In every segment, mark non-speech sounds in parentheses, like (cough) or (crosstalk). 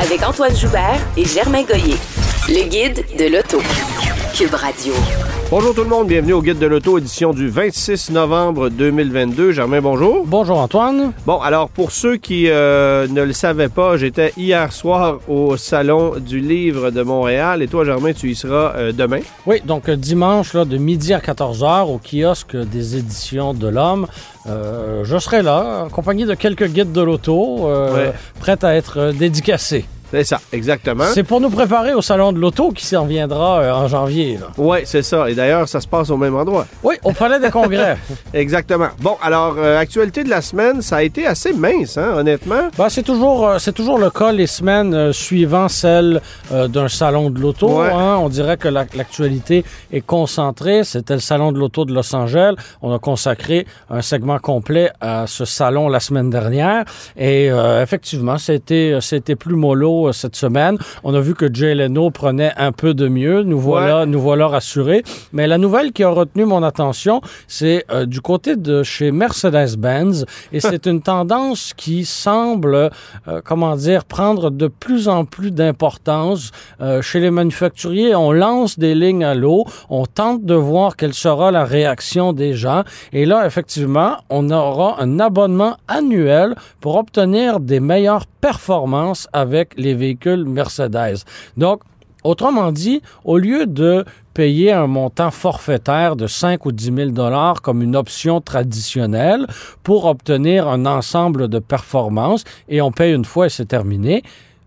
Avec Antoine Joubert et Germain Goyer. Le guide de l'auto. Cube Radio. Bonjour tout le monde, bienvenue au Guide de l'auto, édition du 26 novembre 2022. Germain, bonjour. Bonjour Antoine. Bon, alors pour ceux qui euh, ne le savaient pas, j'étais hier soir au Salon du Livre de Montréal et toi, Germain, tu y seras euh, demain. Oui, donc euh, dimanche, là, de midi à 14h, au kiosque des éditions de l'Homme. Euh, je serai là, accompagné de quelques guides de l'auto, euh, Ouais. prêts à être dédicacés. C'est ça, exactement. C'est pour nous préparer au Salon de l'auto qui s'en viendra euh, en janvier. Ouais, c'est ça. Et d'ailleurs, ça se passe au même endroit. Oui, au Palais des Congrès. (laughs) Exactement. Bon, alors, euh, actualité de la semaine, ça a été assez mince, hein, honnêtement. Ben, c'est toujours, euh, c'est toujours le cas les semaines suivant celle d'un salon de l'auto. Ouais. hein. On dirait que la- l'actualité est concentrée. C'était le salon de l'auto de Los Angeles. On a consacré un segment complet à ce salon la semaine dernière. Et effectivement, c'était, c'était plus mollo euh, cette semaine. On a vu que Jay Leno prenait un peu de mieux. Nous voilà, nous voilà rassurés. Mais la nouvelle qui a retenu mon attention, c'est euh, du côté de chez Mercedes-Benz. Et c'est (laughs) une tendance qui semble, euh, comment dire, prendre de plus en plus d'importance euh, chez les manufacturiers. On lance des lignes à l'eau, on tente de voir quelle sera la réaction des gens. Et là, effectivement, on aura un abonnement annuel pour obtenir des meilleures performances avec les véhicules Mercedes. Donc, Autrement dit, au lieu de payer un montant forfaitaire de 5 ou 10 000 dollars comme une option traditionnelle pour obtenir un ensemble de performances et on paye une fois et c'est terminé.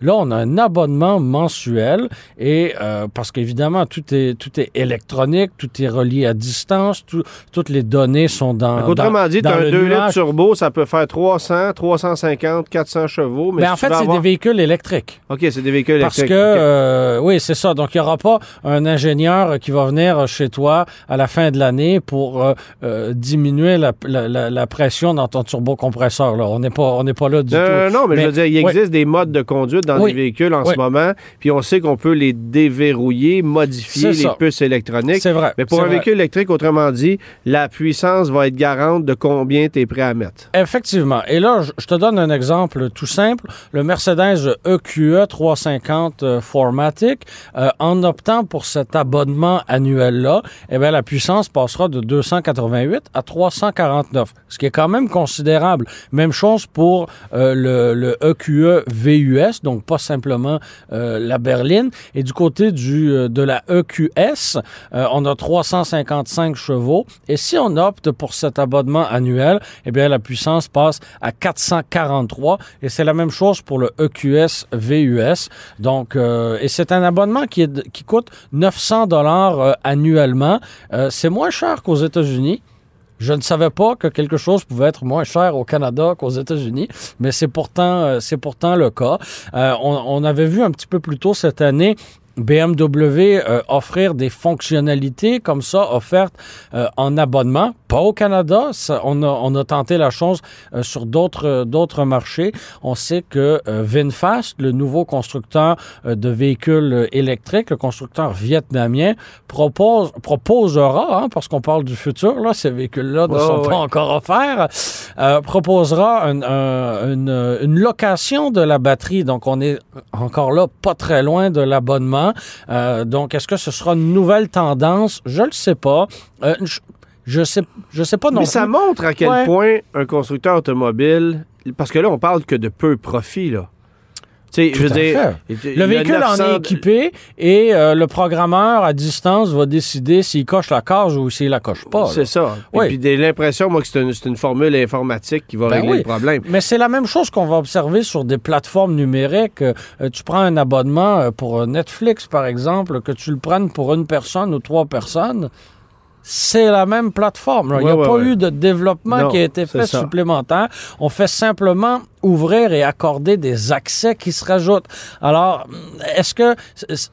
Là, on a un abonnement mensuel et euh, parce qu'évidemment, tout est, tout est électronique, tout est relié à distance, tout- toutes les données sont dans. Donc, autrement dans- dit, dans as un le 2 litres turbo, ça peut faire 300, 350, 400 chevaux. Mais, Mais si en fait, c'est avoir- des véhicules électriques. OK, c'est des véhicules Parce électriques. que, OK. euh, oui, c'est ça. Donc, il n'y aura pas un ingénieur qui va venir chez toi à la fin de l'année pour euh, euh, diminuer la, la- la- la pression dans ton turbocompresseur. Là. On n'est pas, on n'est pas là du tout. non, mais, je veux dire, il existe des modes de conduite dans Oui. les véhicules en Oui. ce moment, puis on sait qu'on peut les déverrouiller, modifier les puces électroniques. C'est vrai. Mais pour un vrai. véhicule électrique, autrement dit, la puissance va être garante de combien tu es prêt à mettre. Effectivement. Et là, je- te donne un exemple tout simple. Le Mercedes E EQE 350 euh, 4MATIC, euh, en optant pour cet abonnement annuel-là, eh bien, la puissance passera de 288 à 349, ce qui est quand même considérable. Même chose pour euh, le, le EQE VUS, donc pas simplement euh, la berline. Et du côté du, euh, de la EQS, euh, on a 355 chevaux. Et si on opte pour cet abonnement annuel, eh bien, la puissance passe à 443. Et c'est la même chose pour le EQS VUS. Donc, et c'est un abonnement qui, qui coûte 900 dollars annuellement. C'est moins cher qu'aux États-Unis. Je ne savais pas que quelque chose pouvait être moins cher au Canada qu'aux États-Unis, mais c'est pourtant, euh, c'est pourtant le cas. Euh, on, on avait vu un petit peu plus tôt cette année BMW euh, offrir des fonctionnalités comme ça offertes euh, en abonnement, pas au Canada. Ça, on, a, on a tenté la chose euh, sur d'autres d'autres marchés. On sait que euh, VinFast, le nouveau constructeur euh, de véhicules euh, électriques, le constructeur vietnamien, propose proposera, hein, parce qu'on parle du futur, là, ces véhicules-là ne sont ouais. pas encore offerts, euh, proposera un- un- une, une location de la batterie. Donc, on est encore là pas très loin de l'abonnement. Euh, donc, est-ce que ce sera une nouvelle tendance? Je ne le sais pas. Euh, je, je sais, je sais pas non Mais ça plus. montre à quel Ouais. point un constructeur automobile, parce que là, on parle que de peu profit, là. Tu sais, Tout je veux à dire, Le véhicule en 900 est équipé et euh, le programmeur à distance va décider s'il coche la case ou s'il la coche pas. C'est ça. Oui. Et puis j'ai l'impression, moi, que c'est une, une formule informatique qui va Ben régler oui. le problème. Mais c'est la même chose qu'on va observer sur des plateformes numériques. Euh, tu prends un abonnement euh, pour euh, Netflix, par exemple, que tu le prennes pour une personne ou trois personnes. C'est la même plateforme. là. Il n'y a Ouais, pas ouais. eu de développement Non, qui a été fait ça. supplémentaire. On fait simplement ouvrir et accorder des accès qui se rajoutent. Alors, est-ce que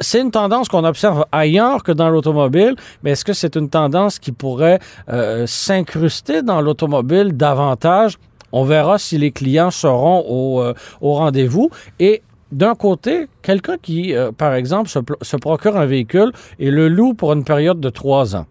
c'est une tendance qu'on observe ailleurs que dans l'automobile, mais est-ce que c'est une tendance qui pourrait euh, s'incruster dans l'automobile davantage? On verra si les clients seront au, euh, au rendez-vous. Et d'un côté, quelqu'un qui, euh, par exemple, se, pl- se procure un véhicule et le loue pour une période de trois ans.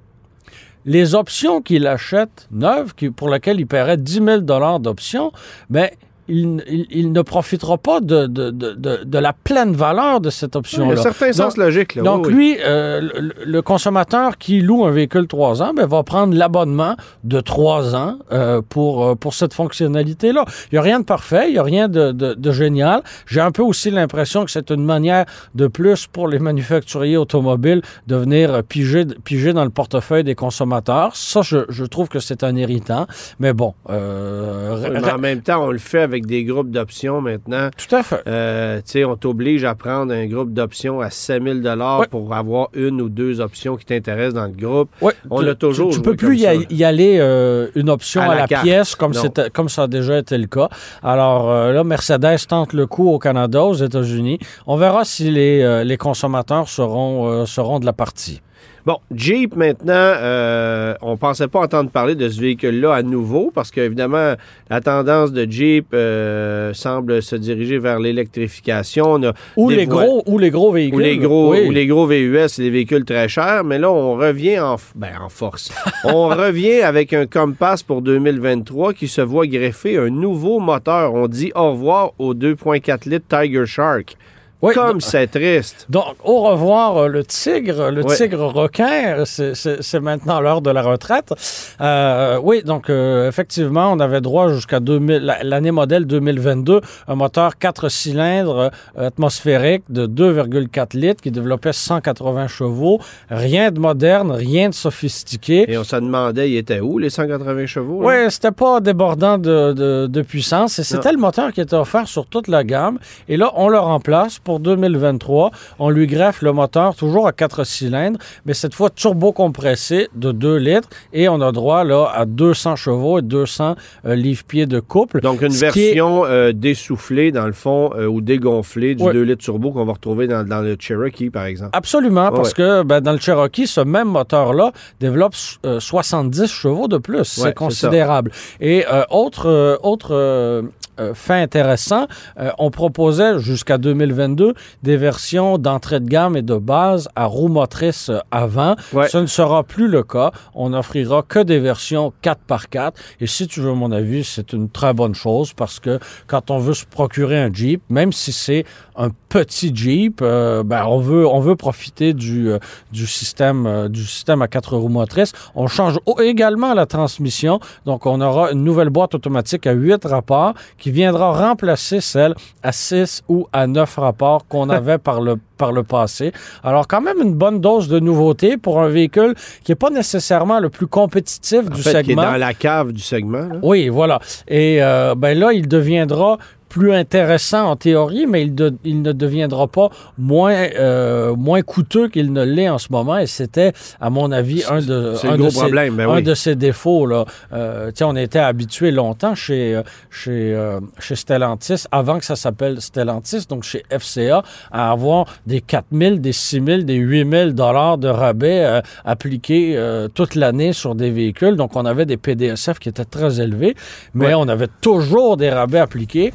Les options qu'il achète neuves, pour lesquelles il paierait 10 000 d'options, ben, il, il- il ne profitera pas de, de, de, de- la pleine valeur de cette Il y a option-là. un certain sens Donc- logique. Là. donc Oui, lui, euh, le, le consommateur qui loue un véhicule 3 ans, ben, va prendre l'abonnement de 3 ans euh, pour, euh, pour cette fonctionnalité-là. Il n'y a rien de parfait, il n'y a rien de, génial. J'ai un peu aussi l'impression que c'est une manière de plus pour les manufacturiers automobiles de venir piger, piger dans le portefeuille des consommateurs. Ça, je, je trouve que c'est un irritant. Mais bon, euh, mais en même temps, on le fait avec des groupes d'options maintenant. tout à fait. Euh, tu sais, on t'oblige à prendre un groupe d'options à 7000 dollars pour avoir une ou deux options qui t'intéressent dans le groupe. Ouais, On l'a toujours Tu, tu peux plus y, comme a- y aller euh, une option À à, la pièce comme, comme ça a déjà été le cas. Alors euh, là, Mercedes tente le coup au Canada, aux États-Unis. On verra si les, euh, les consommateurs seront, seront de la partie. Bon, Jeep, maintenant, euh, on pensait pas entendre parler de ce véhicule-là à nouveau parce qu'évidemment, la tendance de Jeep euh, semble se diriger vers l'électrification. Ou les, gros, ou les gros véhicules. Ou les gros, Oui. ou les gros VUS, c'est des véhicules très chers, mais là, on revient en, ben, en force. (laughs) on revient avec un Compass pour 2023 qui se voit greffer un nouveau moteur. On dit au revoir au 2.4 litres Tiger Shark. Oui, Comme donc- c'est triste. Donc, au revoir euh, le tigre, le tigre requin, c'est- c'est c'est maintenant l'heure de la retraite. Euh, oui, donc euh, effectivement, on avait droit jusqu'à 2000 la- l'année modèle 2022, un moteur 4 cylindres euh, atmosphérique de 2,4 litres qui développait 180 chevaux. Rien de moderne, rien de sophistiqué. Et on se demandait, il était où, les 180 chevaux? là? Oui, c'était pas débordant de, de- de puissance. Et c'était le moteur qui était offert sur toute la gamme. Et là, on le remplace pour 2023. On lui greffe le moteur toujours à 4 cylindres, mais cette fois turbo compressé de 2 litres. Et on a droit là à 200 chevaux et 200 euh, livres-pieds de couple. Donc, une est- version euh, dessoufflée, dans le fond, euh, ou dégonflée du Ouais. 2 litres turbo qu'on va retrouver dans, dans le Cherokee, par exemple. Absolument, parce ouais. que ben, dans le Cherokee, ce même moteur-là développe euh, 70 chevaux de plus. Ouais, c'est considérable. Et autre, autre euh, fait intéressant, euh, on proposait jusqu'à 2022 des versions d'entrée de gamme et de base à roue motrice euh, avant. Ouais. Ce ne sera plus le cas. On n'offrira que des versions 4x4. Et si tu veux mon avis, c'est une très bonne chose parce que quand on veut se procurer un Jeep, même si c'est un petit Jeep, euh, ben, on veut on veut profiter du, du système du système à quatre roues motrices. On change également la transmission, donc on aura une nouvelle boîte automatique à 8 rapports qui viendra remplacer celle à 6 ou à 9 rapports qu'on (laughs) avait par le par le passé. Alors quand même une bonne dose de nouveauté pour un véhicule qui n'est pas nécessairement le plus compétitif En du fait, qui est segment. dans la cave du segment. là. Oui, voilà. Et euh, ben là, il deviendra plus intéressant en théorie, mais il, de- il ne deviendra pas moins, euh, moins coûteux qu'il ne l'est en ce moment. Et c'était, à mon avis, un de, un ses- problème, un oui. de ses défauts. Là. Euh, on était habitué longtemps chez, euh, chez, euh, chez Stellantis, avant que ça s'appelle Stellantis, donc chez FCA, à avoir des 4 000, des 6 000, des 8 000 dollars de rabais appliqués toute l'année sur des véhicules. Donc, on avait des PDSF qui étaient très élevés, mais Ouais. on avait toujours des rabais appliqués.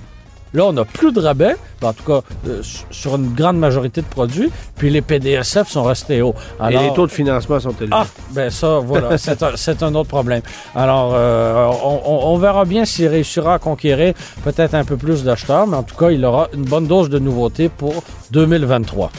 Là, on n'a plus de rabais, ben, en tout cas euh, sur une grande majorité de produits, puis les PDSF sont restés hauts. Et les taux de financement sont élevés. Ah, ben ça, voilà, (laughs) c'est un, autre problème. Alors, euh, on, on- on verra bien s'il réussira à conquérir peut-être un peu plus d'acheteurs, mais en tout cas, il aura une bonne dose de nouveautés pour 2023.